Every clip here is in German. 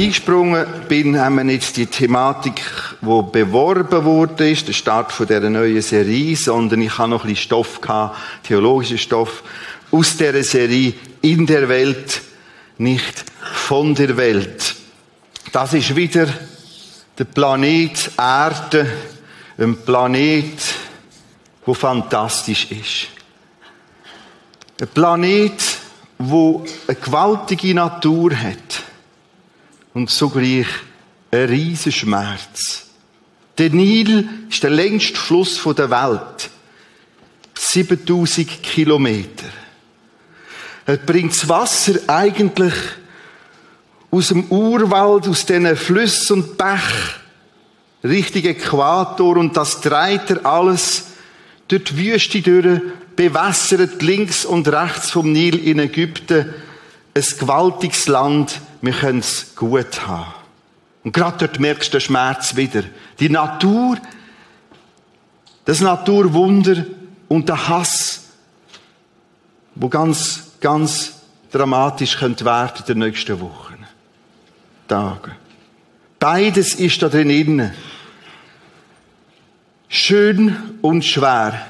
eingesprungen bin, haben wir jetzt die Thematik, wo beworben wurde, ist der Start von der neuen Serie, sondern ich habe noch ein bisschen Stoff gehabt, theologischen Stoff aus der Serie in der Welt, nicht von der Welt. Das ist wieder der Planet Erde, ein Planet, wo fantastisch ist. Ein Planet, wo eine gewaltige Natur hat und zugleich ein riesen Schmerz. Der Nil ist der längste Fluss der Welt. 7000 Kilometer. Er bringt das Wasser eigentlich aus dem Urwald, aus diesen Flüssen und Bach, Richtung Äquator und das treibt er alles durch die Wüste durch, bewässert links und rechts vom Nil in Ägypten. Ein gewaltiges Land, wir können es gut haben. Und gerade dort merkst du den Schmerz wieder. Die Natur, das Naturwunder und der Hass, wo ganz, ganz dramatisch könnte werden in den nächsten Wochen, Tagen. Beides ist da drin. Schön und schwer.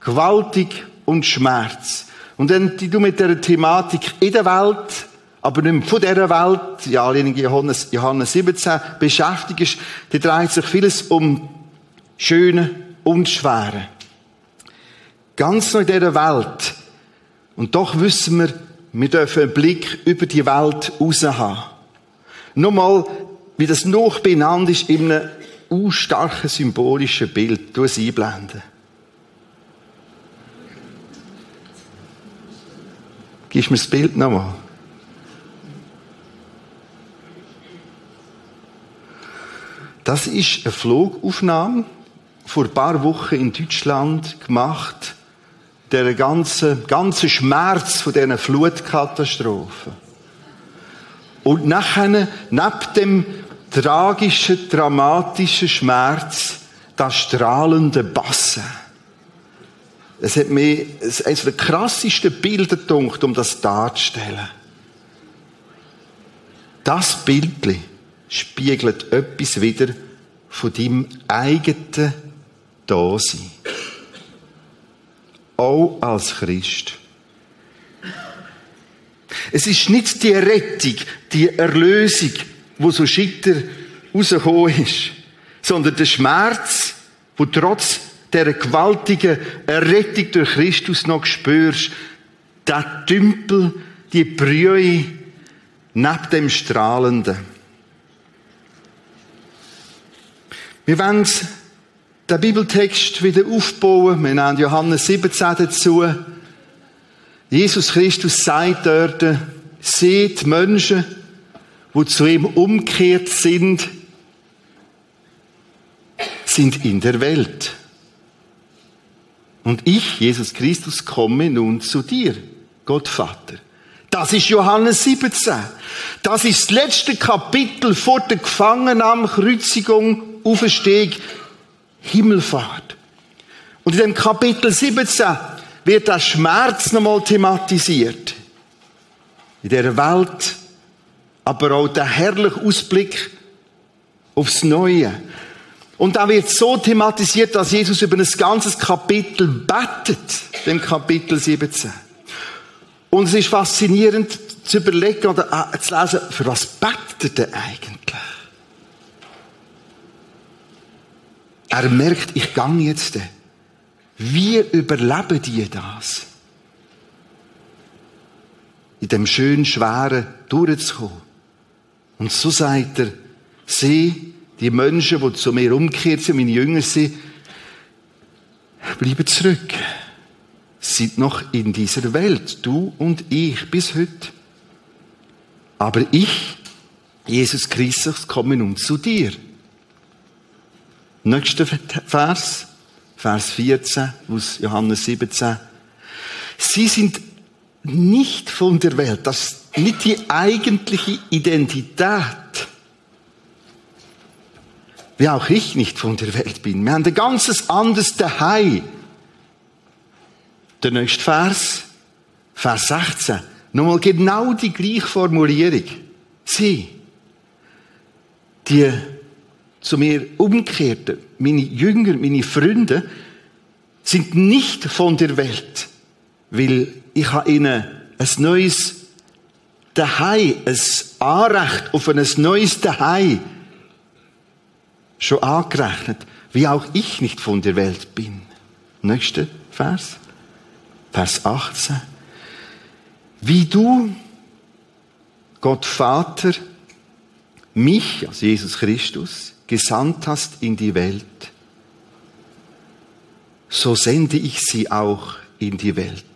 Gewaltig und Schmerz. Und wenn du mit der Thematik in der Welt, aber nicht mehr von dieser Welt, ja, in Johannes, Johannes 17 beschäftigst, dann dreht sich vieles um Schöne und Schwere. Ganz noch in dieser Welt. Und doch wissen wir, wir dürfen einen Blick über die Welt raus haben. Nochmal, wie das noch benannt ist, in einem starken symbolischen Bild. Du es einblenden. Gib mir das Bild nochmal. Das ist eine Flugaufnahme vor ein paar Wochen in Deutschland gemacht. Der ganze, ganze Schmerz von dieser Flutkatastrophe. Und nachher, neben dem tragischen, dramatischen Schmerz, das strahlende Bassen. Es hat mir eines der krassesten Bilder gedunkt, um das darzustellen. Das Bildli spiegelt etwas wieder von deinem eigenen Dasein. Auch als Christ. Es ist nicht die Rettung, die Erlösung, wo so schitter rausgekommen ist, sondern der Schmerz, wo trotz der gewaltigen Errettung durch Christus noch spürst, der Tümpel, die Brühe neben dem Strahlenden. Wir wollen den Bibeltext wieder aufbauen. Wir nennen Johannes 17 dazu. Jesus Christus sagt dort, seht Menschen, die zu ihm umkehrt sind, sind in der Welt. Und ich, Jesus Christus, komme nun zu dir, Gott Vater. Das ist Johannes 17. Das ist das letzte Kapitel vor der Gefangennahme, Kreuzigung, Auferstehung, Himmelfahrt. Und in dem Kapitel 17 wird der Schmerz nochmal thematisiert. In der Welt, aber auch der herrliche Ausblick aufs Neue. Und da wird so thematisiert, dass Jesus über ein ganzes Kapitel bettet, dem Kapitel 17. Und es ist faszinierend zu überlegen oder äh, zu lesen, für was betet er eigentlich? Er merkt, ich gang jetzt. Wie überleben die das? In dem schön schweren durchzukommen. Und so sagt er, sie, die Menschen, die zu mir umgekehrt sind, meine Jünger sind, bleiben zurück. Sind noch in dieser Welt, du und ich, bis heute. Aber ich, Jesus Christus, komme nun zu dir. Nächster Vers, Vers 14 aus Johannes 17. Sie sind nicht von der Welt, das ist nicht die eigentliche Identität. Wie auch ich nicht von der Welt bin. Wir haben ein ganzes anderes Daheim. Der nächste Vers, Vers 16. Nochmal genau die gleiche Formulierung. Sie. die zu mir umkehrten, meine Jünger, meine Freunde, sind nicht von der Welt, weil ich habe ihnen ein neues Dahei, ein Anrecht auf ein neues Dahei schon angerechnet, wie auch ich nicht von der Welt bin. Nächster Vers. Vers 18. Wie du, Gott Vater, mich, also Jesus Christus, gesandt hast in die Welt, so sende ich sie auch in die Welt.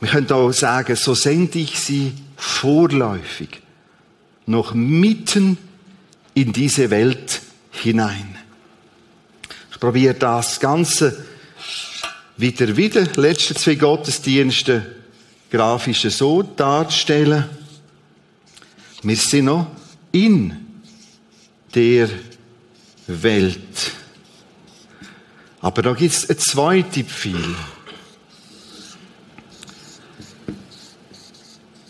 Wir können auch sagen, so sende ich sie vorläufig noch mitten in diese Welt hinein. Ich probiere das Ganze wieder wieder, letzte zwei Gottesdienste grafisch so darzustellen. Wir sind noch in der Welt. Aber da gibt es eine zweite Pfeil.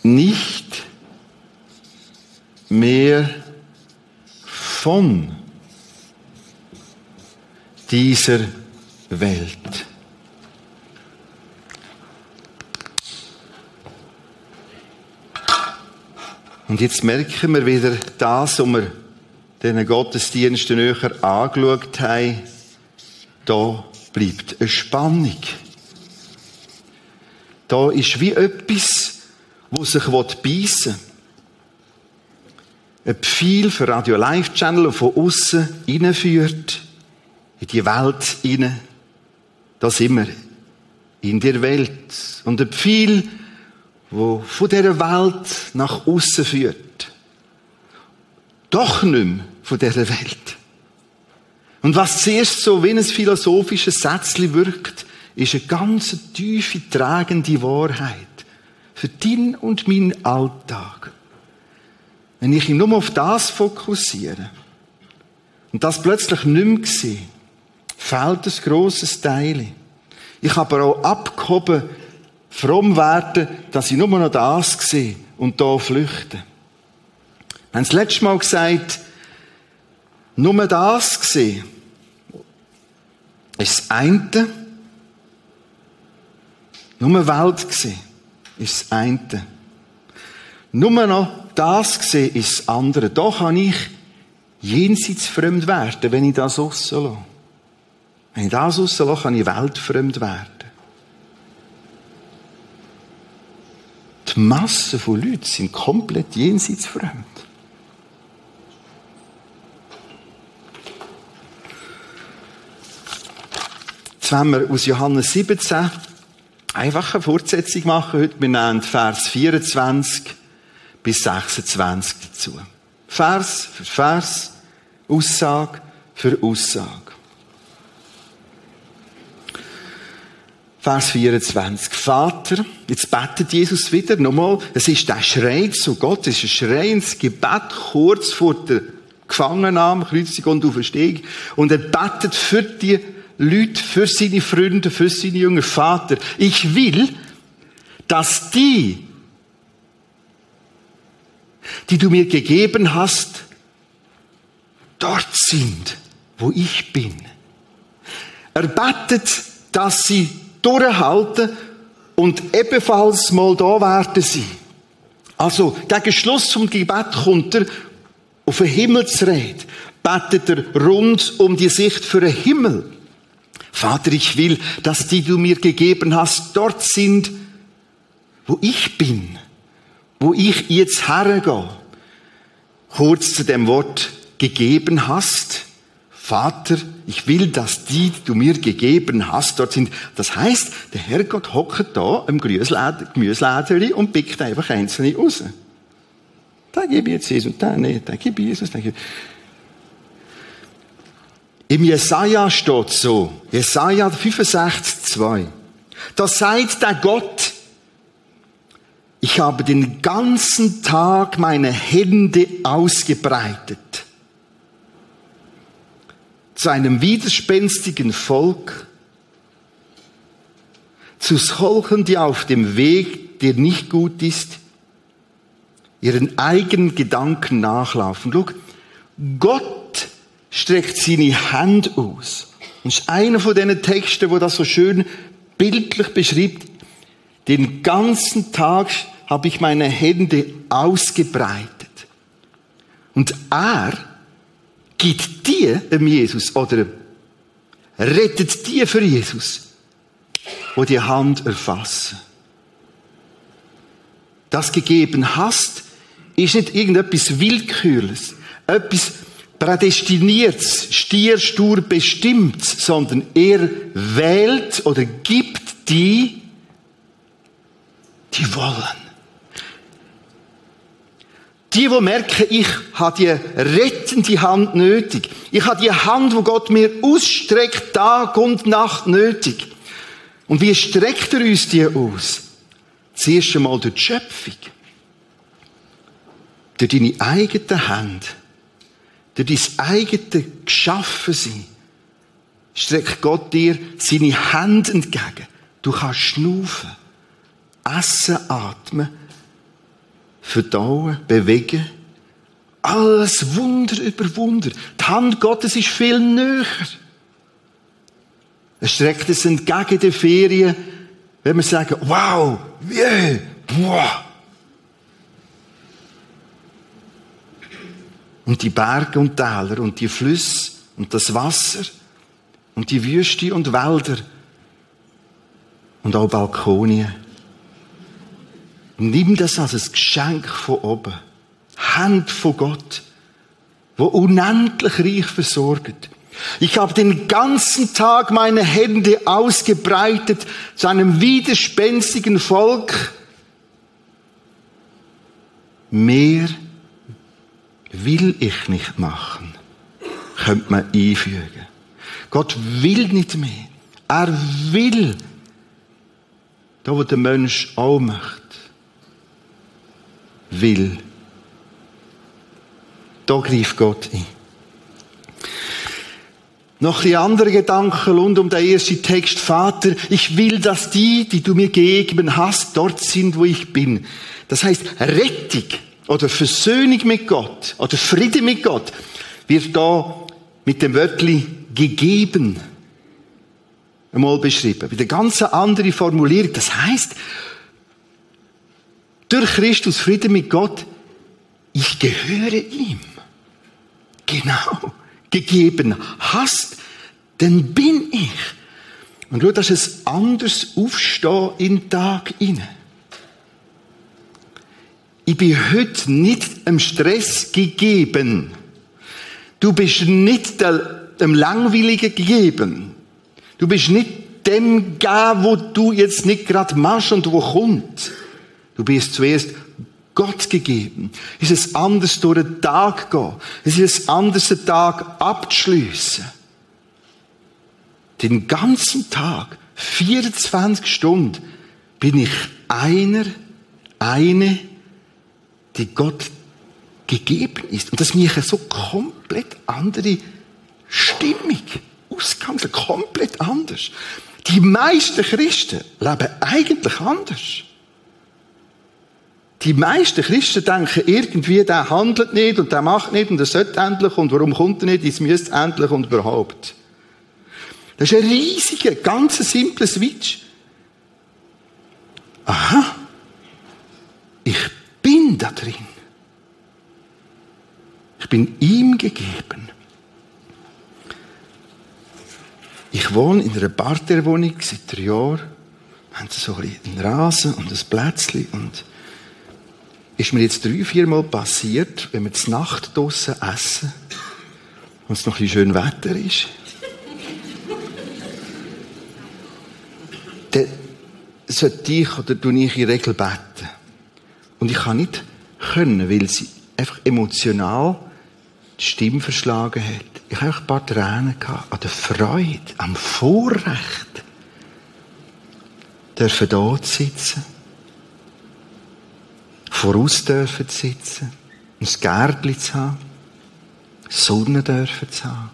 Nicht mehr von dieser Welt. Und jetzt merken wir wieder das, was wir diesen Gottesdiensten näher angeschaut haben. Da bleibt eine Spannung. Da ist wie etwas, wo sich beißen will. Ein Pfeil für Radio Live Channel, von außen hineinführt, in die Welt hinein. Da sind wir. In der Welt. Und ein Pfeil, wo von dieser Welt nach außen führt. Doch nicht mehr von dieser Welt. Und was zuerst so wie ein philosophisches Sätzchen wirkt, ist eine ganz tiefe, tragende Wahrheit für deinen und meinen Alltag. Wenn ich ihn nur auf das fokussiere und das plötzlich nicht mehr sehe, fehlt ein grosses Teil. Ich habe aber auch abgehoben fromm werden, dass ich nur noch das sehe und da flüchte. Wir haben das letzte Mal gesagt, nur das gesehen, ist das eine. Nur Welt gesehen, ist das eine. Nur noch das gesehen, ist das andere. Da kann ich jenseits fremd werden, wenn ich das rauslasse. Wenn ich das rauslasse, kann ich weltfremd werden. Die Masse von Leuten sind komplett jenseits fremd. Jetzt wollen wir aus Johannes 17 einfach eine Fortsetzung machen heute. Wir nehmen Vers 24 bis 26 dazu. Vers für Vers, Aussage für Aussage. Vers 24. Vater, jetzt betet Jesus wieder, nochmal, es ist der Schrei zu Gott, es ist ein Schrei ins Gebet kurz vor der Gefangennahme, Kreuzigung und Auferstehung. Und er betet für die Leute, für seine Freunde, für seine Jünger. Vater, ich will, dass die, die du mir gegeben hast, dort sind, wo ich bin. Er betet, dass sie durchhalten und ebenfalls mal da werden sie. Also, gegen Schluss zum Gebet kommt er auf den Himmelsred, betet er rund um die Sicht für den Himmel. Vater, ich will, dass die du mir gegeben hast, dort sind, wo ich bin, wo ich jetzt hergehe. Kurz zu dem Wort gegeben hast. Vater, ich will, dass die, die du mir gegeben hast, dort sind. Das heißt, der Herrgott hockt da im Gemüselädeli und pickt einfach einzelne raus. Da gebe ich jetzt Jesus, da nicht, da gebe ich Jesus, da gebe Im Jesaja steht so, Jesaja 65, 2. Da seid der Gott, ich habe den ganzen Tag meine Hände ausgebreitet zu einem widerspenstigen Volk, zu solchen, die auf dem Weg, der nicht gut ist, ihren eigenen Gedanken nachlaufen. Schau, Gott streckt seine Hand aus. Und das ist einer von diesen Texten, wo das so schön bildlich beschreibt. Den ganzen Tag habe ich meine Hände ausgebreitet. Und er gibt dir dem Jesus oder rettet dir für Jesus, wo die Hand erfassen. Das gegeben hast, ist nicht irgendetwas Willkürliches, etwas Prädestiniertes, stierstur bestimmt, sondern er wählt oder gibt die, die wollen. Die, die merken, ich habe die rettende Hand nötig. Ich habe die Hand, wo Gott mir ausstreckt, Tag und Nacht nötig. Und wie streckt er uns die aus? Zuerst einmal durch die Schöpfung. Durch deine eigene Hand. Durch dein eigene Geschaffensein. Streckt Gott dir seine Hand entgegen. Du kannst schnaufen, essen, atmen, verdauen, bewegen. Alles Wunder über Wunder. Die Hand Gottes ist viel näher. Er streckt es entgegen den Ferien, wenn wir sagen, wow, yeah, boah. Und die Berge und Täler und die Flüsse und das Wasser und die Wüste und Wälder und auch Balkonien. Nimm das als ein Geschenk von oben. Hand von Gott, wo unendlich reich versorgt. Ich habe den ganzen Tag meine Hände ausgebreitet zu einem widerspenstigen Volk. Mehr will ich nicht machen, könnte man einfügen. Gott will nicht mehr. Er will, da wo der Mensch auch möchte, will. Da greift Gott ein. Noch ein andere Gedanken rund um den ersten Text. Vater, ich will, dass die, die du mir gegeben hast, dort sind, wo ich bin. Das heißt, Rettung oder Versöhnung mit Gott oder Friede mit Gott wird da mit dem Wörtli gegeben einmal beschrieben. Mit einer ganz anderen Formulierung. Das heißt, durch Christus Friede mit Gott, ich gehöre ihm. Genau gegeben hast, dann bin ich. Und schau, das ist ein anderes Aufstehen in den Tag inne. Ich bin heute nicht im Stress gegeben. Du bist nicht dem Langweiligen gegeben. Du bist nicht dem gegeben, wo du jetzt nicht gerade machst und wo kommt. Du bist zuerst Gott gegeben. Es ist es anders durch den Tag gehen. Es ist es anders, den Tag abzuschliessen. Den ganzen Tag, 24 Stunden, bin ich einer, eine, die Gott gegeben ist. Und das eine so komplett andere Stimmung. Ausgang, komplett anders. Die meisten Christen leben eigentlich anders. Die meisten Christen denken irgendwie, der handelt nicht und der macht nicht und er sollte endlich und warum kommt er nicht, es müsste endlich und überhaupt. Das ist ein riesiger, ganz simpler Switch. Aha. Ich bin da drin. Ich bin ihm gegeben. Ich wohne in einer Parterwohnung seit drei Jahren. Wir haben so einen Rasen und ein Plätzchen und ist mir jetzt drei, vier Mal passiert, wenn wir zur Nacht draussen essen und es noch ein schön Wetter ist. dann sollte ich oder du ich in Regel beten. Und ich kann nicht können, weil sie einfach emotional die Stimme verschlagen hat. Ich habe ein paar Tränen gehabt, an der Freude, am Vorrecht, dürfen dort sitzen. Voraus dürfen sitzen, ein Gärtchen zu haben, Sonne dürfen zu haben,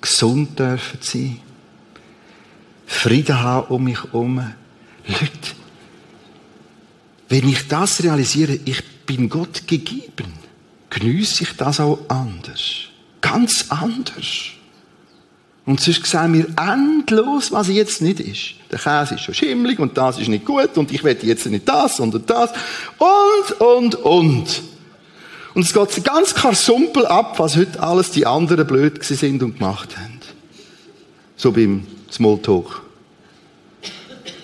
gesund dürfen sein, Frieden haben um mich herum. Leute, wenn ich das realisiere, ich bin Gott gegeben, geniesse ich das auch anders. ganz anders. Und sonst sehen wir endlos, was jetzt nicht ist. Der Käse ist schon schimmlig und das ist nicht gut und ich will jetzt nicht das und das und, und, und. Und es geht ganz karsumpel ab, was heute alles die anderen blöd sind und gemacht haben. So beim Smalltalk.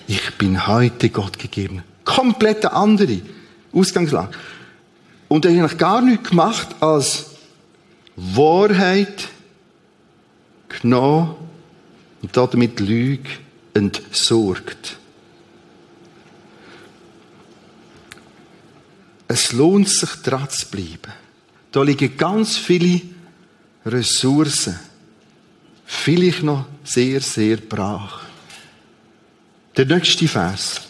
Ich bin heute Gott gegeben. Komplett andere Ausgangslage. Und er hat eigentlich gar nichts gemacht als Wahrheit genommen und damit Lüge entsorgt. Es lohnt sich, dran zu bleiben. Da liegen ganz viele Ressourcen. Vielleicht noch sehr, sehr brach. Der nächste Vers.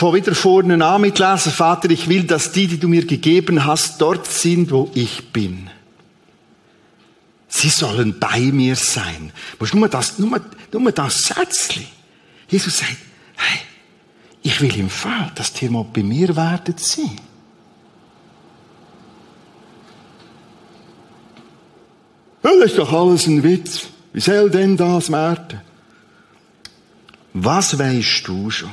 Von wieder vorne an mitlesen, Vater, ich will, dass die, die du mir gegeben hast, dort sind, wo ich bin. Sie sollen bei mir sein. Musst nur das, nur, nur das Sätzchen. Jesus sagt, hey, ich will im Fall, dass ihr mal bei mir werdet sein. Ja, das ist doch alles ein Witz. Wie soll denn das werden? Was weißt du schon?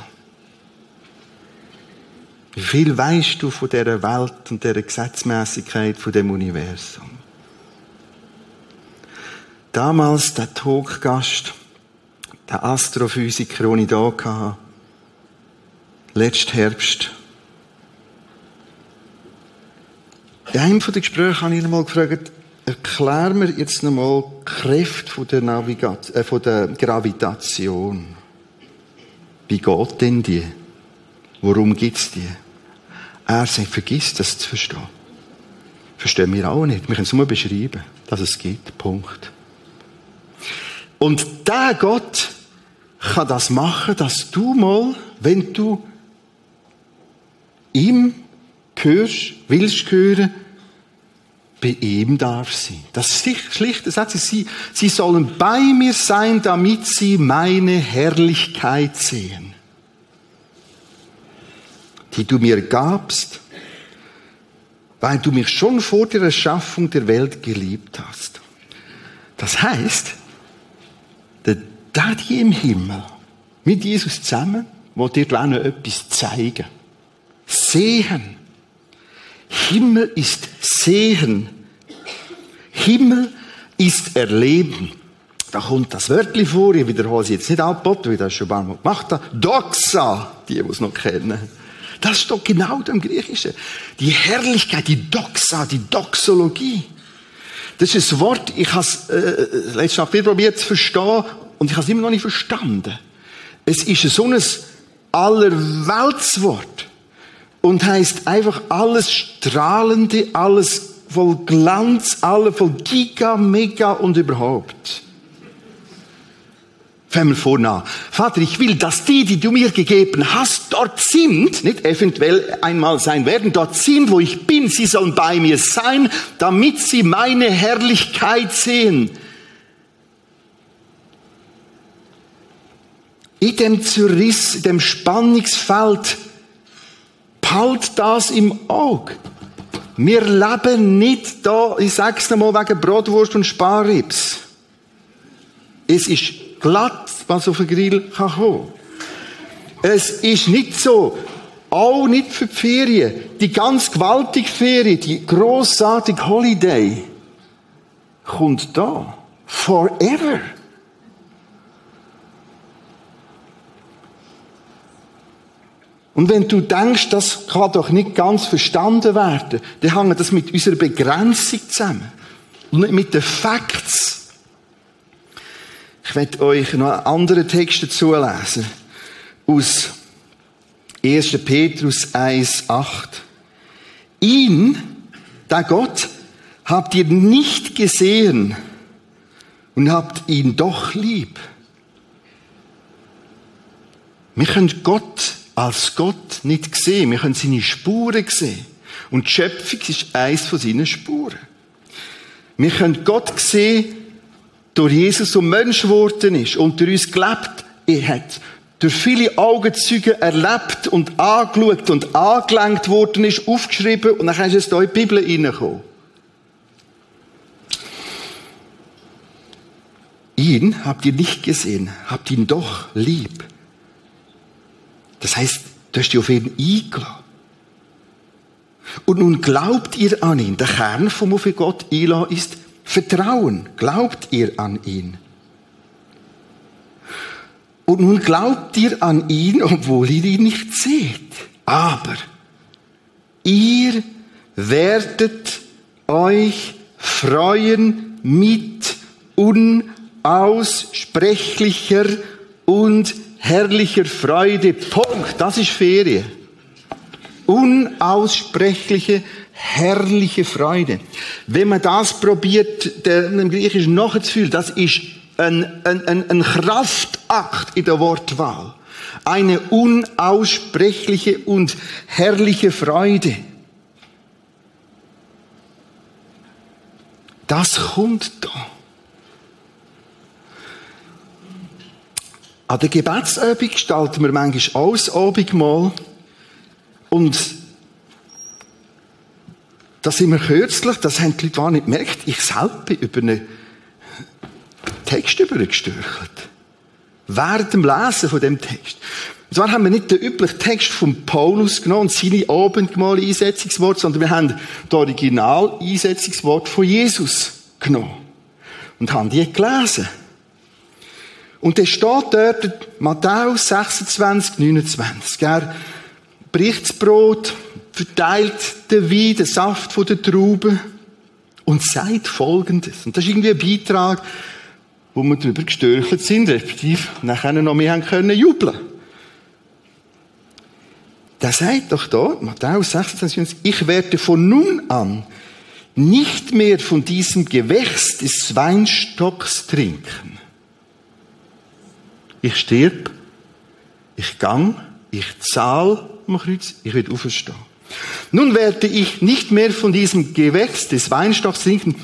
Wie viel weißt du von dieser Welt und dieser Gesetzmäßigkeit von dem Universum? Damals der Talkgast, der Astrophysiker, den ich da hatte, letzten Herbst. In einem der Gespräche habe ich ihn einmal gefragt, erklär mir jetzt nochmal die Kräfte der, Navigat äh, von der Gravitation. Wie geht denn die? Worum gibt's die? Er sagt, vergiss das zu verstehen. Verstehen wir auch nicht. Wir können es nur beschreiben, dass es gibt. Punkt. Und der Gott kann das machen, dass du mal, wenn du ihm gehörst, willst hören, bei ihm darf sie. Das schlichte Satz ist, sie, sie sollen bei mir sein, damit sie meine Herrlichkeit sehen, die du mir gabst, weil du mich schon vor der Erschaffung der Welt geliebt hast. Das heißt, der Daddy im Himmel mit Jesus zusammen, wo dir noch etwas zeigen. Sehen. Himmel ist Sehen. Himmel ist Erleben. Da kommt das Wörtchen vor, ich wiederhole es jetzt nicht abgeboten, weil ich das schon ein paar Mal gemacht habe. Doxa, die, die es noch kennen. Das steht genau im Griechischen. Die Herrlichkeit, die Doxa, die Doxologie. Das ist ein Wort, ich habe es äh, letztes Mal probiert zu verstehen und ich habe es immer noch nicht verstanden. Es ist so ein Allerweltswort und heißt einfach alles Strahlende, alles voll Glanz, alles voll Giga, Mega und überhaupt. Fangen wir vorne an. Vater, ich will, dass die, die du mir gegeben hast, dort sind, nicht eventuell einmal sein werden, dort sind, wo ich bin. Sie sollen bei mir sein, damit sie meine Herrlichkeit sehen. In dem Zerriss, in dem Spannungsfeld Halt das im Auge. Wir leben nicht da, ich sag's nochmal, wegen Brotwurst und Sparrips. Es ist glatt, was auf den Grill kann kommen. Es ist nicht so, auch nicht für die Ferien. Die ganz gewaltige Ferien, die grossartige Holiday, kommt da. Forever. Und wenn du denkst, das kann doch nicht ganz verstanden werden, dann hängt das mit unserer Begrenzung zusammen. Und nicht mit den Facts. Ich werde euch noch einen anderen Text dazu lesen. Aus 1. Petrus 1,8. Ihn, der Gott, habt ihr nicht gesehen und habt ihn doch lieb. Wir können Gott als Gott nicht gesehen. Wir können seine Spuren sehen. Und die Schöpfung ist eins von seinen Spuren. Wir können Gott sehen, durch Jesus zum Mensch geworden ist und durch uns gelebt er hat, durch viele Augenzeuge erlebt und angeschaut und angelenkt worden ist, aufgeschrieben und dann ist es da in die Bibel reingekommen. Ihn habt ihr nicht gesehen, habt ihn doch lieb. Das heißt, du hast dich auf ihn eingeladen. Und nun glaubt ihr an ihn. Der Kern vom auf Gott einlassen ist Vertrauen. Glaubt ihr an ihn. Und nun glaubt ihr an ihn, obwohl ihr ihn nicht seht. Aber ihr werdet euch freuen mit unaussprechlicher und herrlicher Freude. Punkt. Das ist Ferien. Unaussprechliche, herrliche Freude. Wenn man das probiert, dem Griechischen nachzufühlen, das ist ein, ein, ein, Kraftakt in der Wortwahl. Eine unaussprechliche und herrliche Freude. Das kommt da. An der Gebetsübung gestalten wir manchmal das Abendmahl. Und da sind wir kürzlich, das haben die Leute gar nicht gemerkt, ich selber bin über einen Text übergestürchelt. Während dem Lesen von dem Text. Und zwar haben wir nicht den üblichen Text von Paulus genommen und seine Abendmahl-Einsetzungswort, sondern wir haben das Original-Einsetzungswort von Jesus genommen. Und haben die gelesen. Und es steht dort, Matthäus 26, 29. Er bricht das Brot, verteilt den Wein, den Saft von der Trauben und sagt Folgendes. Und das ist irgendwie ein Beitrag, wo wir darüber gestörchelt sind, respektive nachher noch mehr haben können jubeln. Der sagt doch dort, Matthäus 26, ich werde von nun an nicht mehr von diesem Gewächs des Weinstocks trinken. Ich stirb, ich gang, ich zahl am Kreuz, ich werde auferstehen. Nun werde ich nicht mehr von diesem Gewächs des Weinstocks trinken,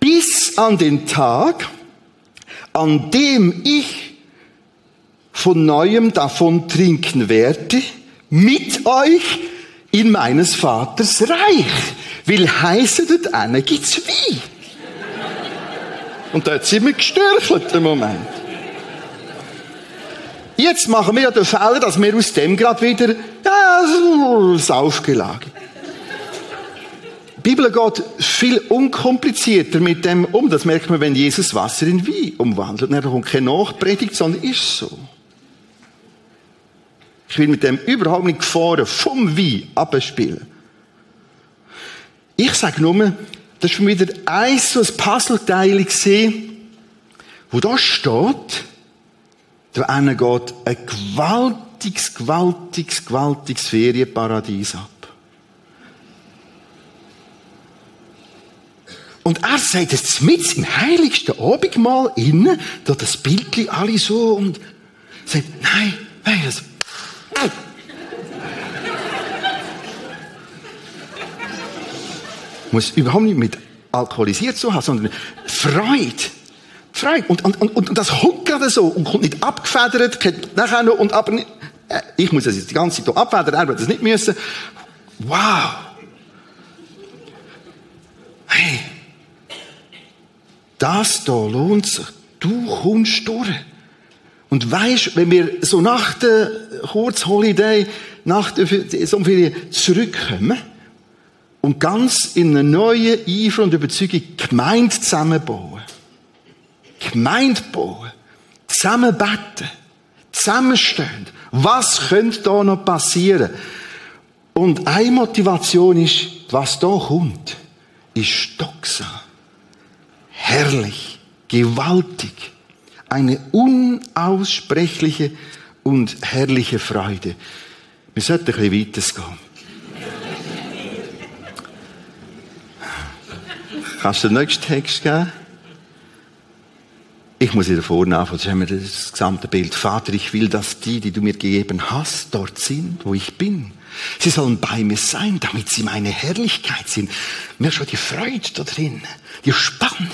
bis an den Tag, an dem ich von neuem davon trinken werde, mit euch in meines Vaters Reich. Will heißen, dort einen gibt's wie. Und dort sind wir gestörchelt im Moment. Jetzt machen wir ja den Fehler, dass wir aus dem gerade wieder, ja, Saufgelage. Die Bibel geht viel unkomplizierter mit dem um. Das merkt man, wenn Jesus Wasser in Wein umwandelt. Er kommt keine Nachpredigt, sondern ist so. Ich will mit dem überhaupt nicht gefahren vom Wein abspielen. Ich sage nur, das ist wieder ein so ein Puzzleteil gesehen, wo da steht, da einer geht ein gewaltiges, gewaltiges, gewaltiges Ferienparadies ab. Und er sagt jetzt mit im heiligsten Abendmahl innen, da das Bildli alle so und sagt, nein, weißt du, muss überhaupt nicht mit alkoholisiert zu haben, sondern Freude. Freude. Und, und, und, und das kommt gerade so und kommt nicht abgefedert, nachher noch und aber nicht, ich muss das jetzt die ganze Zeit abfedern, er wird das nicht müssen. Wow. Hey. Das da lohnt sich. Du kommst durch. Und weißt, wenn wir so nach der Kurzholiday, nach der Sommerferien zurückkommen und ganz in eine neue Eifer und Überzeugung Gemeinde zusammenbauen, Gemeinde bauen, zusammenbeten, zusammenstehen, was könnte da noch passieren? Und eine Motivation ist, was da kommt, ist Doxa. Herrlich, gewaltig eine unaussprechliche und herrliche Freude. Wir sollten ein bisschen weitergehen. Kannst du den nächsten Text geben? Ich muss wieder vorne anfangen, wir das gesamte Bild. Vater, ich will, dass die, die du mir gegeben hast, dort sind, wo ich bin. Sie sollen bei mir sein, damit sie meine Herrlichkeit sind. Mir schon die Freude da drin, die Spannung,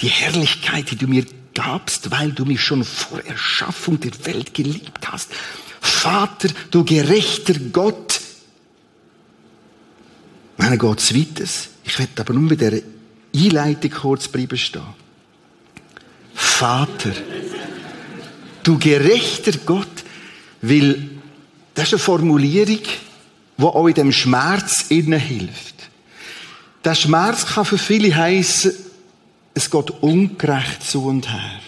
die Herrlichkeit, die du mir gabst, weil du mich schon vor Erschaffung der Welt geliebt hast. Vater, du gerechter Gott. Meine Gott, zweites. Ich werde aber nur mit der Einleitung kurz bleiben stehen. Vater, du gerechter Gott, weil das ist eine Formulierung, die auch in dem Schmerz innen hilft. Der Schmerz kann für viele heißen, es geht ungerecht zu und her.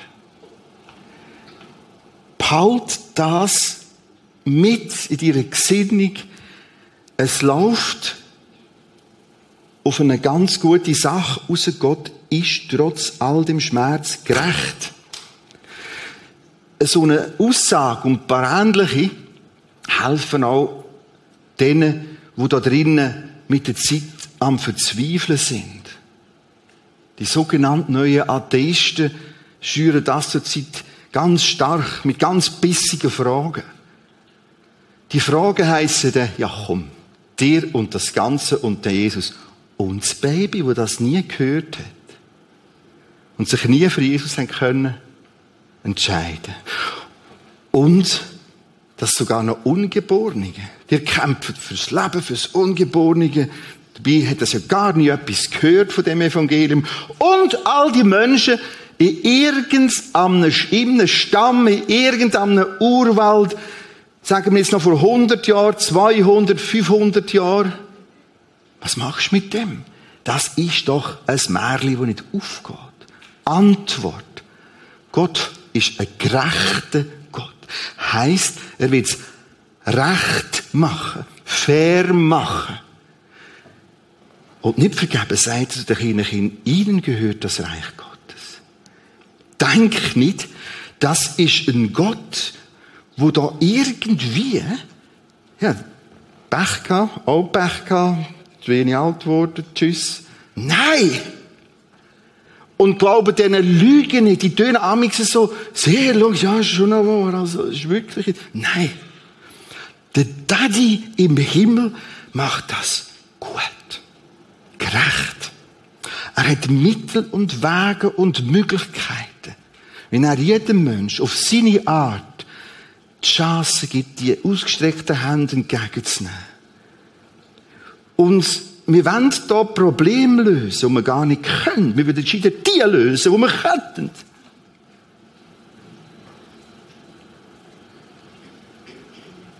Behalt das mit in deiner Gesinnung. Es läuft auf eine ganz gute Sache raus. Gott ist trotz all dem Schmerz gerecht. So eine Aussage und ein paar ähnliche helfen auch denen, die da drinnen mit der Zeit am Verzweifeln sind. Die sogenannten neuen Atheisten schüren das zurzeit ganz stark mit ganz bissigen Fragen. Die Fragen heissen dann, ja komm, dir und das Ganze und der Jesus und das Baby, wo das nie gehört hat und sich nie für Jesus haben können entscheiden. Und das sogar noch Ungeborene. Die kämpfen fürs Leben, fürs Ungeborene. Dabei hat das ja gar nie etwas gehört von dem Evangelium. Und all die Menschen in irgendeinem Stamm, in irgendeinem Urwald, sagen wir jetzt noch vor 100 Jahren, 200, 500 Jahren, was machst du mit dem? Das ist doch ein Märchen, das nicht aufgeht. Antwort. Gott ist ein gerechter Gott. Heißt, er will es recht machen, fair machen. Und nicht vergeben sagt zu den kleinen Kindern, ihnen gehört das Reich Gottes. Denk nicht, das ist ein Gott, wo da irgendwie, ja, Pech gehabt, auch Pech gehabt, zu wenig alt geworden, tschüss. Nein! Und glauben diesen Lügen nicht. Die tönen amix so sehr logisch, ja, ist schon noch wahr, also, ist wirklich, nein. Der Daddy im Himmel macht das gut. Gerecht. Er hat Mittel und Wege und Möglichkeiten. Wenn er jedem Mensch auf seine Art die Chance gibt, die ausgestreckten Hände entgegenzunehmen. Und wir wollen hier Probleme lösen, die wir gar nicht können. Wir würden entscheiden, die lösen, die wir könnten.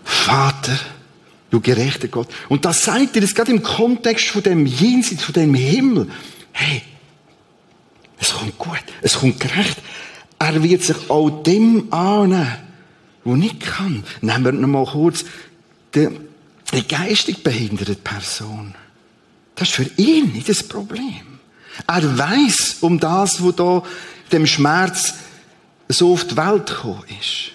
Vater, du gerechter Gott. Und das sagt ihr das gerade im Kontext von dem Jenseits, von dem Himmel. Hey, es kommt gut, es kommt gerecht. Er wird sich auch dem annehmen, wo nicht kann. Nehmen wir noch mal kurz die, die geistig behinderte Person. Das ist für ihn nicht das Problem. Er weiß um das, wo da dem Schmerz so auf die Welt gekommen ist.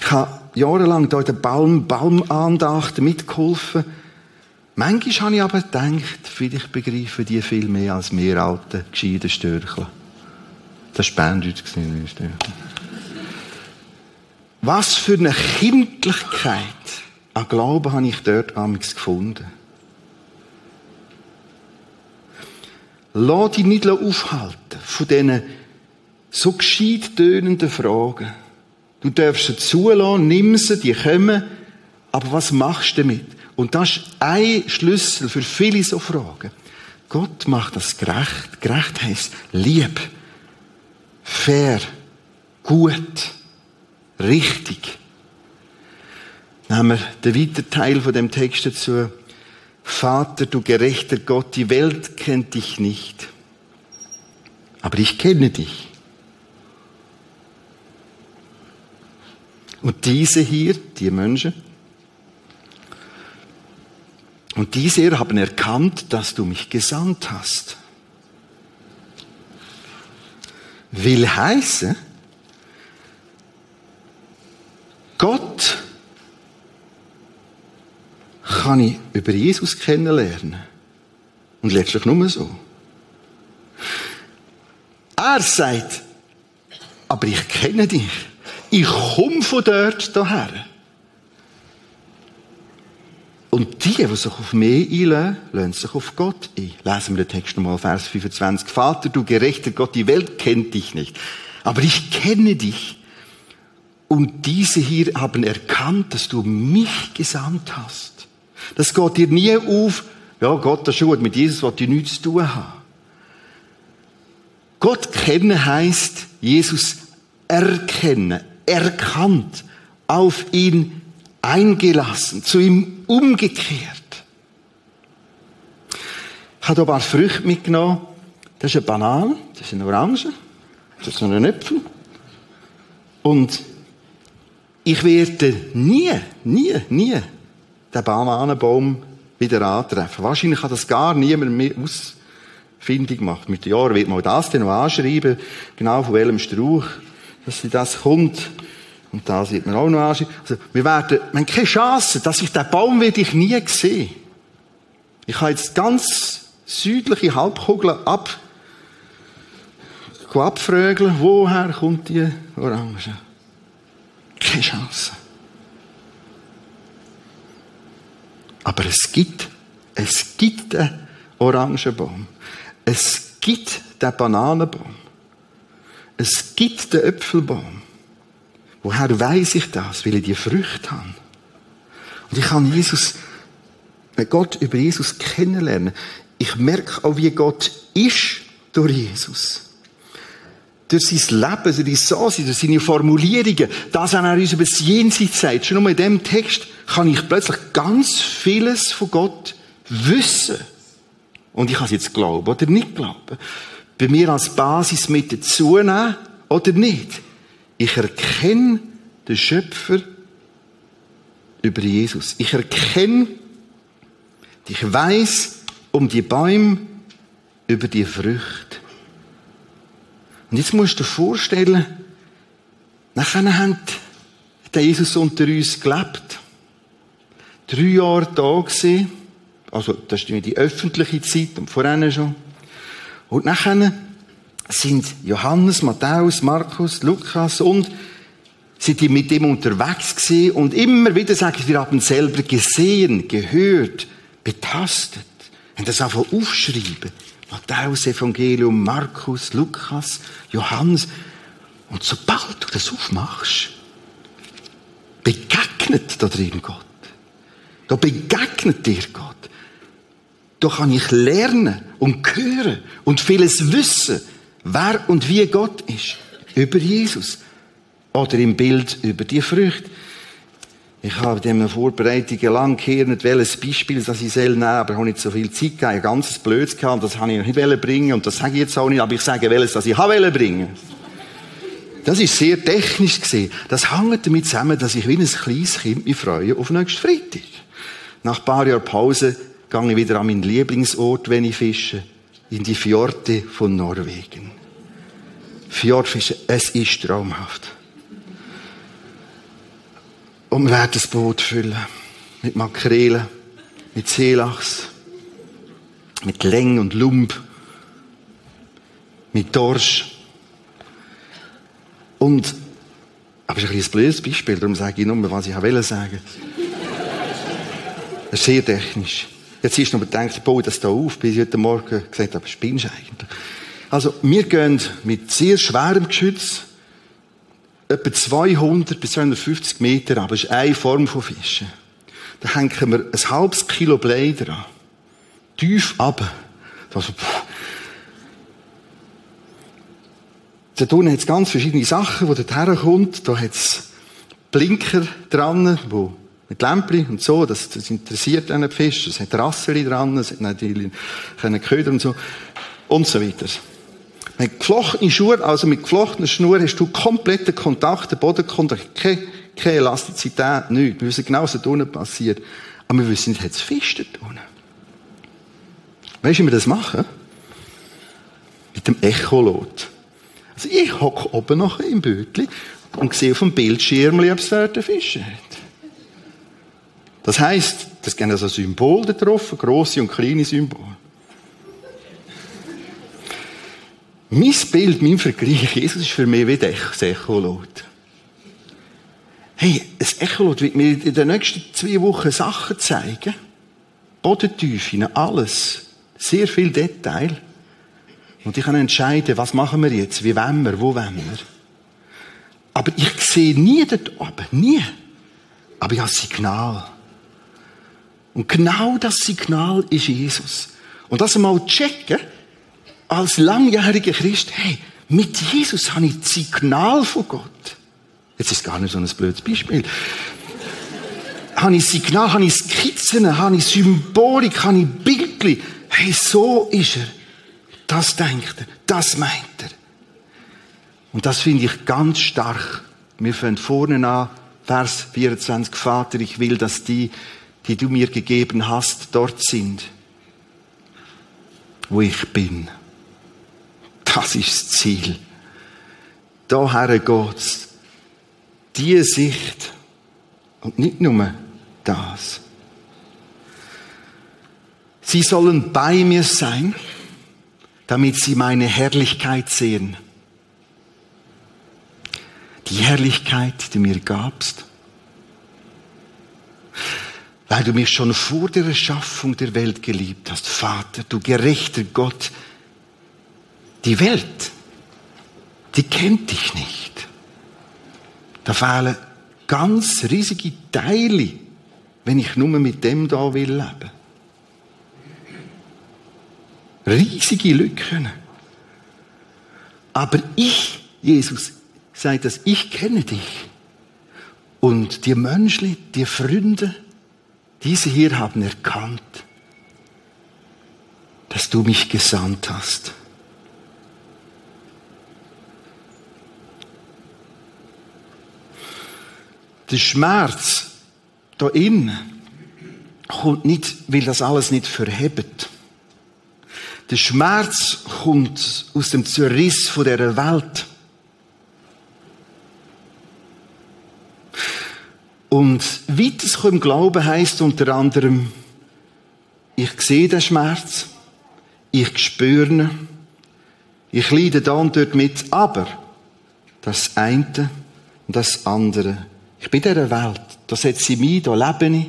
Ich habe jahrelang da in der Baum, Baumandacht mitgeholfen. Manchmal habe ich aber gedacht, vielleicht begreifen die viel mehr als wir alten, gescheiten Störchen. Das war Berndeutsch. Was für eine Kindlichkeit an Glauben habe ich dort amigs gefunden. Lass dich nicht aufhalten von diesen so gescheit tönenden Fragen. Du darfst sie zulassen, nimm sie, die kommen, aber was machst du damit? Und das ist ein Schlüssel für viele so Fragen. Gott macht das gerecht. Gerecht heisst lieb, fair, gut, richtig. Nehmen wir den weiteren Teil von dem Text dazu. Vater, du gerechter Gott, die Welt kennt dich nicht, aber ich kenne dich. Und diese hier, die Menschen, und diese hier haben erkannt, dass du mich gesandt hast. Will heißen, Gott kann ich über Jesus kennenlernen. Und letztlich nur so. Er sagt, aber ich kenne dich. Ich komme von dort daher. Und die, die sich auf mich einlassen, lassen sich auf Gott ein. Lesen wir den Text nochmal, Vers 25. Vater, du gerechter Gott, die Welt kennt dich nicht. Aber ich kenne dich. Und diese hier haben erkannt, dass du mich gesandt hast. Das geht dir nie auf, ja, Gott, das ist gut, mit Jesus was ich nichts zu tun haben. Gott kennen heißt Jesus erkennen, erkannt, auf ihn eingelassen, zu ihm umgekehrt. Ich habe hier ein paar Früchte mitgenommen. Das ist eine Banane, das ist eine Orange, das ist ein Äpfel. Und ich werde nie, nie, nie den Bananenbaum wieder antreffen. Wahrscheinlich hat das gar niemand mehr ausfindig gemacht. Mit den Jahren wird man das dann noch anschreiben, genau von welchem Strauch, dass das kommt. Und das wird man auch noch anschreiben. Also, wir werden, wir haben keine Chance, dass ich den Baum werde ich nie sehen. Ich habe jetzt ganz südliche Halbkugel ab, abfragen, woher kommt die Orange? Keine Chance. Aber es gibt, es gibt den Orangenbaum. Es gibt den Bananenbaum. Es gibt den Äpfelbaum. Woher weiß ich das? Weil ich die Früchte habe. Und ich kann Jesus, Gott über Jesus kennenlernen. Ich merke auch, wie Gott ist durch Jesus. Durch sein Leben, durch sein Sein, durch seine Formulierungen, das er uns über das Jenseits sagt. Schon nur in diesem Text kann ich plötzlich ganz vieles von Gott wissen. Und ich kann es jetzt glauben oder nicht glauben. Bei mir als Basis mit dazu nehmen oder nicht. Ich erkenne den Schöpfer über Jesus. Ich erkenne, ich weiß, um die Bäume, über die Früchte. Und jetzt musst du dir vorstellen, nachher hat der Jesus unter uns gelebt. Drei Jahre da gewesen. Also, das ist die öffentliche Zeit und vorhin schon. Und nachher sind Johannes, Matthäus, Markus, Lukas und sind die mit ihm unterwegs gewesen und immer wieder sagen, wir haben selber gesehen, gehört, betastet. Wenn das einfach aufschreiben. Matthäus, Evangelium, Markus, Lukas, Johannes. Und sobald du das aufmachst, begegnet da drin Gott. Da begegnet dir Gott. Da kann ich lernen und hören und vieles wissen, wer und wie Gott ist. Über Jesus. Oder im Bild über die Früchte. Ich habe der Vorbereitung lang gehört, welches Beispiel das ich soll nehmen aber ich habe nicht so viel Zeit gegeben. Ein ganzes Blöds gehabt, das habe ich nicht bringen und das sage ich jetzt auch nicht, aber ich sage welches, das ich habe bringen Das ist sehr technisch gesehen. Das hängt damit zusammen, dass ich wie ein kleines Kind mich freue auf nächsten Freitag. Nach ein paar Jahren Pause gehe ich wieder an meinen Lieblingsort, wenn ich fische, in die Fjorde von Norwegen. Fjordfischen, es ist traumhaft. Und wir werden das Boot füllen. Mit Makrelen, mit Seelachs, mit Leng und Lump, mit Dorsch. Und, aber das ist ein blödes Beispiel, darum sage ich nur, was ich wollte sagen. Das ist sehr technisch. Jetzt ist noch gedacht, ich baue das da auf, bis ich heute Morgen gesagt habe, spinnst du eigentlich? Also, wir gehen mit sehr schwerem Geschütz etwa 200 bis 250 Meter aber ist eine Form von Fischen. Da hängen wir ein halbes Kilo Blei dran. Tief ab. Also, da unten hat es ganz verschiedene Sachen, wo dort herkommt. Da hat es Blinker dran, wo mit Lämpchen und so, das, das interessiert einen Fisch. Es hat Rasseli dran, es hat natürlich Köder und so. Und so weiter. Mit geflochtenen Schuhen, also mit geflochtener Schnur, hast du kompletten Kontakt, der Bodenkontakt, keine, keine Elastizität, nichts. Wir wissen genau, was da unten passiert. Aber wir wissen nicht, hat es Fisch da unten? Weißt du, wie wir das machen? Mit dem Echolot. Also ich hocke oben noch im Bötli und sehe auf dem Bildschirm, ob es dort Fische hat. Das heisst, das gibt also Symbol da drauf, grosse und kleine Symbole. Mein Bild, mein Vergleich, Jesus ist für mich wie das Echolot. Hey, ein Echolot wird mir in den nächsten zwei Wochen Sachen zeigen. Bodentiefe, alles. Sehr viel Detail. Und ich kann entscheiden, was machen wir jetzt, wie wollen wir, wo wollen wir. Aber ich sehe nie dort oben, nie. Aber ich habe ein Signal. Und genau das Signal ist Jesus. Und das einmal checken, als langjähriger Christ, hey, mit Jesus habe ich das Signal von Gott. Jetzt ist gar nicht so ein blödes Beispiel. habe ich Signal, habe ich Skizzen, habe ich Symbolik, habe ich Bildchen. Hey, so ist er. Das denkt er, das meint er. Und das finde ich ganz stark. Wir fangen vorne an, Vers 24, Vater, ich will, dass die, die du mir gegeben hast, dort sind, wo ich bin. Das ist das Ziel. Daher geht's. Diese Sicht. Und nicht nur das. Sie sollen bei mir sein, damit sie meine Herrlichkeit sehen. Die Herrlichkeit, die mir gabst. Weil du mich schon vor der Erschaffung der Welt geliebt hast, Vater, du gerechter Gott. Die Welt, die kennt dich nicht. Da fehlen ganz riesige Teile, wenn ich nur mit dem da will leben. Riesige Lücken. Aber ich, Jesus, sagt das, ich kenne dich. Und die Menschen, die Freunde, diese hier haben erkannt, dass du mich gesandt hast. Der Schmerz da innen kommt nicht, weil das alles nicht verhebt. Der Schmerz kommt aus dem Zerriss von der Welt. Und weiterkommen im Glauben heißt unter anderem, ich sehe den Schmerz, ich spüre ihn, ich leide da und dort mit, aber das eine und das andere. Ich bin in dieser Welt, da setze ich mich, da lebe ich,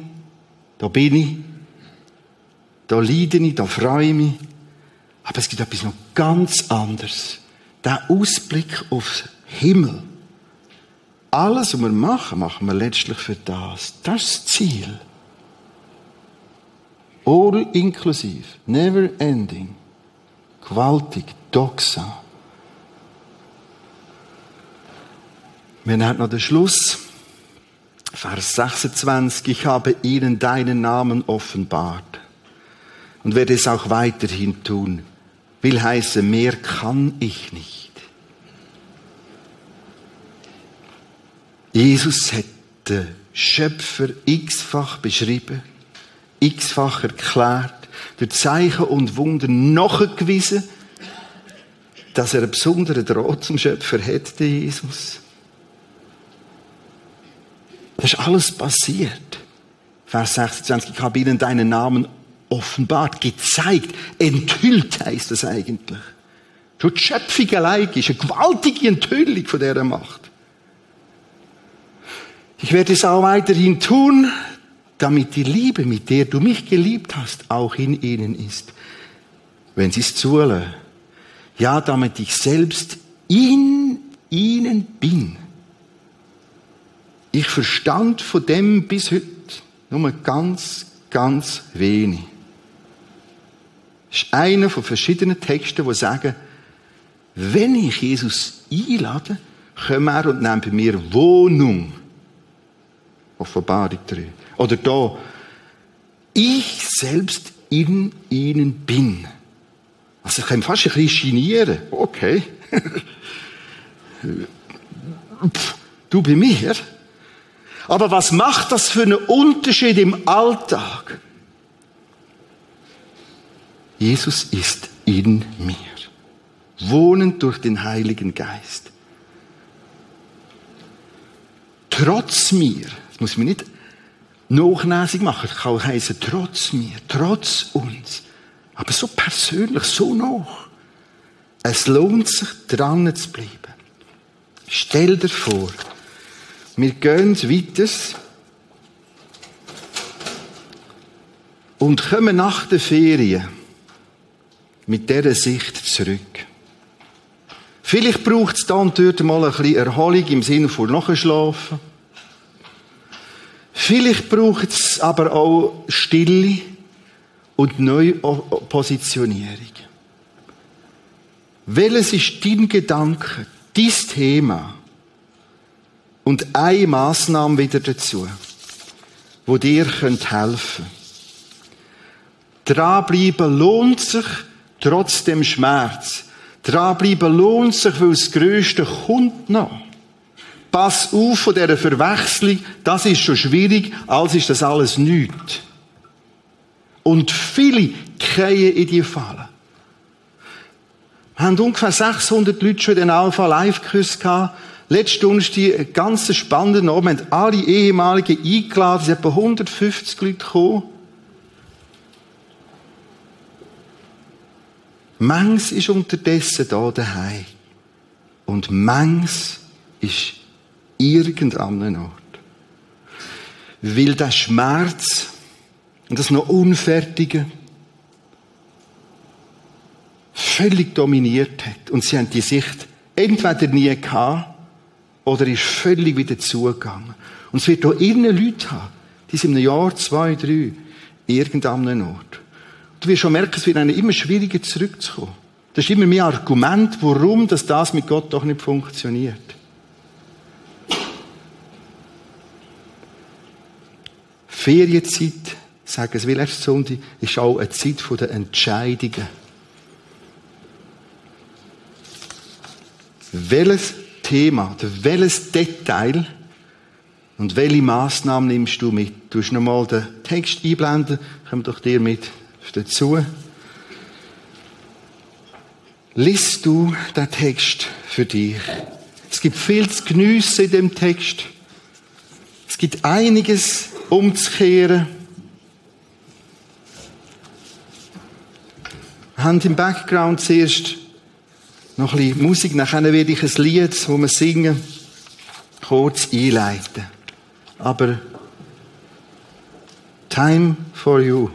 da bin ich, da leide ich, da freue ich mich. Aber es gibt etwas noch ganz anderes. Der Ausblick aufs Himmel. Alles, was wir machen, machen wir letztlich für das. Das ist das Ziel. All inklusiv. Never ending. Gewaltig. Doxa. Wir haben noch den Schluss. Vers 26. Ich habe ihnen deinen Namen offenbart und werde es auch weiterhin tun will heißen, mehr kann ich nicht. Jesus hat den Schöpfer x-fach beschrieben, x-fach erklärt, durch Zeichen und Wunder nachgewiesen, dass er einen besonderen Draht zum Schöpfer hat, der Jesus. Das ist alles passiert. Vers 26, ich habe ihnen deinen Namen offenbart, gezeigt, enthüllt heißt das eigentlich. Schon die Schöpfung allein ist eine gewaltige Enthüllung von dieser Macht. Ich werde es auch weiterhin tun, damit die Liebe, mit der du mich geliebt hast, auch in ihnen ist. Wenn sie es zulassen. Ja, damit ich selbst in ihnen bin. Ich verstand von dem bis heute nur ganz, ganz wenig. Das ist einer von verschiedenen Texten, die sagen, wenn ich Jesus einlade, kommt er und nimmt bei mir Wohnung. Offenbarung 3. Oder da, ich selbst in ihnen bin. Also ich kann fast ein bisschen genieren. Okay. du bei mir. Aber was macht das für einen Unterschied im Alltag? Jesus ist in mir, wohnend durch den Heiligen Geist. Trotz mir, das muss mir nicht nachnäsig machen, das kann auch heißen, trotz mir, trotz uns, aber so persönlich, so noch. Es lohnt sich, dran zu bleiben. Stell dir vor, wir gehen weiter und kommen nach der Ferien mit dieser Sicht zurück. Vielleicht braucht es da und dort mal ein bisschen Erholung im Sinne von Nachschlafen. Vielleicht braucht es aber auch Stille und Neupositionierung. welches ist dein Gedanke, dein Thema und eine Maßnahme wieder dazu, wo dir helfen könnte. Dranbleiben lohnt sich trotz dem Schmerz. Dranbleiben lohnt sich, weil das Größte kommt noch. Pass auf von dieser Verwechslung, das ist schon schwierig, als ist das alles nichts. Und viele gehen in die Falle. Wir haben ungefähr 600 Leute schon in den Alpha Live-Kurs gehabt. Letzte Donnerstag ein ganz spannender Abend. Wir haben alle ehemaligen eingeladen. Es sind etwa 150 Leute gekommen. Mangs ist unterdessen da daheim. Und mangs ist irgendeinem Ort. Weil der Schmerz und das noch Unfertige völlig dominiert hat. Und sie haben die Sicht entweder nie gehabt oder ist völlig wieder zugegangen. Und es wird auch irgendeine Leute haben, die sind im Jahr, zwei, drei, irgendeinem Ort. Du wirst schon merken, es wird ihnen immer schwieriger zurückzukommen. Das ist immer mehr Argument, warum das, das mit Gott doch nicht funktioniert. Ferienzeit, sagen es will erst Sonntag, ist auch eine Zeit der Entscheidungen. welches Thema, welches Detail und welche Maßnahmen nimmst du mit? Du hast nochmal den Text einblenden, komm doch dir mit dazu. Lies du den Text für dich. Es gibt viel zu geniessen in dem Text. Es gibt einiges umzukehren. Wir haben im Background zuerst noch ein bisschen Musik, nachher werde ich ein Lied, das wir singen, kurz einleiten. Aber Time for you.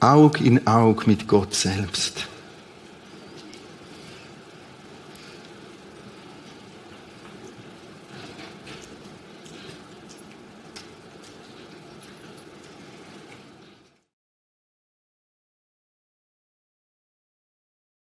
Aug in Aug mit Gott selbst.